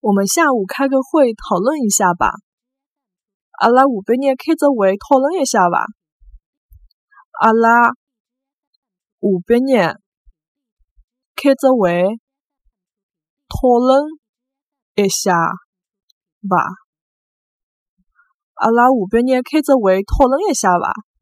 我们下午开个会讨论一下吧。阿拉下半日开只会讨论一下吧。阿拉下半日开只会讨论一下吧。阿拉下半日开只会讨论一下吧。